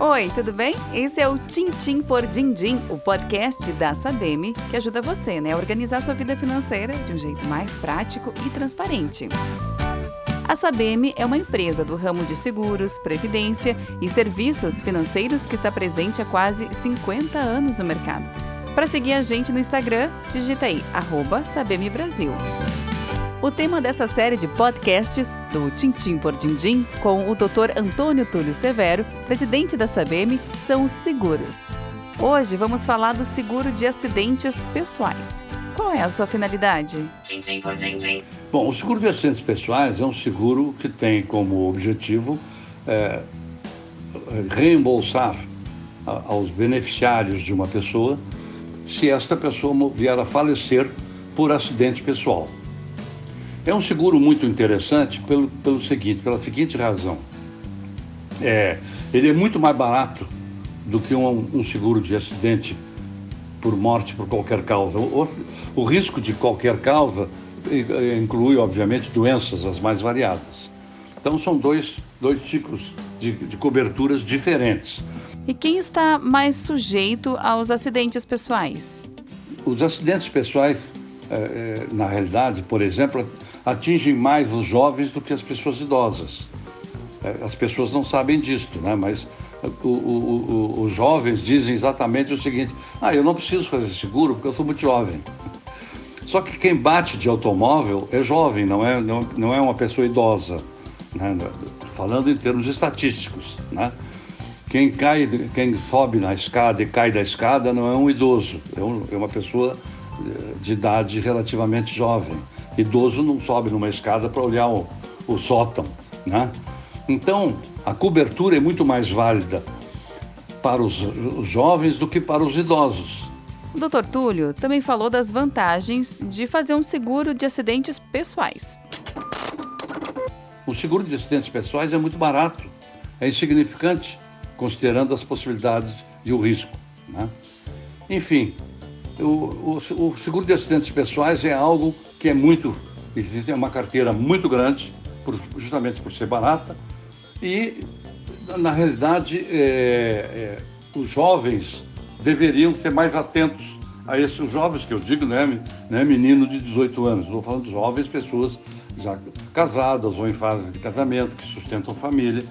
Oi, tudo bem? Esse é o Tintim por Dindim, o podcast da Sabem que ajuda você né, a organizar sua vida financeira de um jeito mais prático e transparente. A Sabem é uma empresa do ramo de seguros, previdência e serviços financeiros que está presente há quase 50 anos no mercado. Para seguir a gente no Instagram, digita aí, arroba Brasil. O tema dessa série de podcasts do Tintim por Dindim com o Dr. Antônio Túlio Severo, presidente da Sabem, são os seguros. Hoje vamos falar do seguro de acidentes pessoais. Qual é a sua finalidade? Bom, o seguro de acidentes pessoais é um seguro que tem como objetivo é, reembolsar aos beneficiários de uma pessoa se esta pessoa vier a falecer por acidente pessoal. É um seguro muito interessante pelo, pelo seguinte, pela seguinte razão. É, ele é muito mais barato do que um, um seguro de acidente por morte por qualquer causa. O, o, risco de qualquer causa inclui, obviamente, doenças as mais variadas. Então, são dois, dois tipos de, de coberturas diferentes. E quem está mais sujeito aos acidentes pessoais? Os acidentes pessoais, é, é, na realidade, por exemplo, atingem mais os jovens do que as pessoas idosas. É, as pessoas não sabem disto, né? mas o, o, o, os jovens dizem exatamente o seguinte: ah, eu não preciso fazer seguro porque eu sou muito jovem. Só que quem bate de automóvel é jovem, não é, não, não é uma pessoa idosa, né? falando em termos estatísticos. Né? Quem cai, quem sobe na escada e cai da escada não é um idoso, é, um, é uma pessoa de idade relativamente jovem. Idoso não sobe numa escada para olhar o, o sótão, né? Então, a cobertura é muito mais válida para os, os jovens do que para os idosos. O Dr. Túlio também falou das vantagens de fazer um seguro de acidentes pessoais. O seguro de acidentes pessoais é muito barato, é insignificante, considerando as possibilidades e o risco. Né? Enfim, o, o, o, seguro de acidentes pessoais é algo que é muito. Existe uma carteira muito grande, por, justamente por ser barata, e, na realidade, é, é, os jovens deveriam ser mais atentos a esses jovens, que eu digo, não é, não é menino de 18 anos, estou falando de jovens, pessoas já casadas ou em fase de casamento, que sustentam família,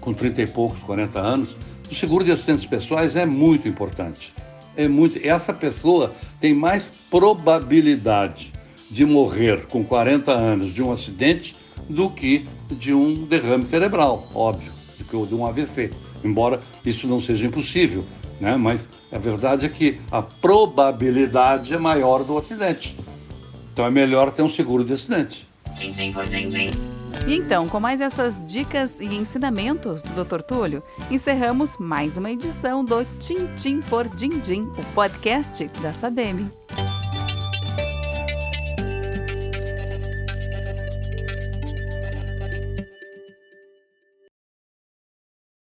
com 30 e poucos, 40 anos. O seguro de acidentes pessoais é muito importante é muito. Essa pessoa tem mais probabilidade de morrer com 40 anos de um acidente do que de um derrame cerebral, óbvio, do que de um AVC. Embora isso não seja impossível, né? Mas a verdade é que a probabilidade é maior do acidente. Então é melhor ter um seguro de acidente. Sim, sim, sim, sim. E então, com mais essas dicas e ensinamentos do Dr. Túlio, encerramos mais uma edição do Tintim por Dindim, o podcast da Sabem.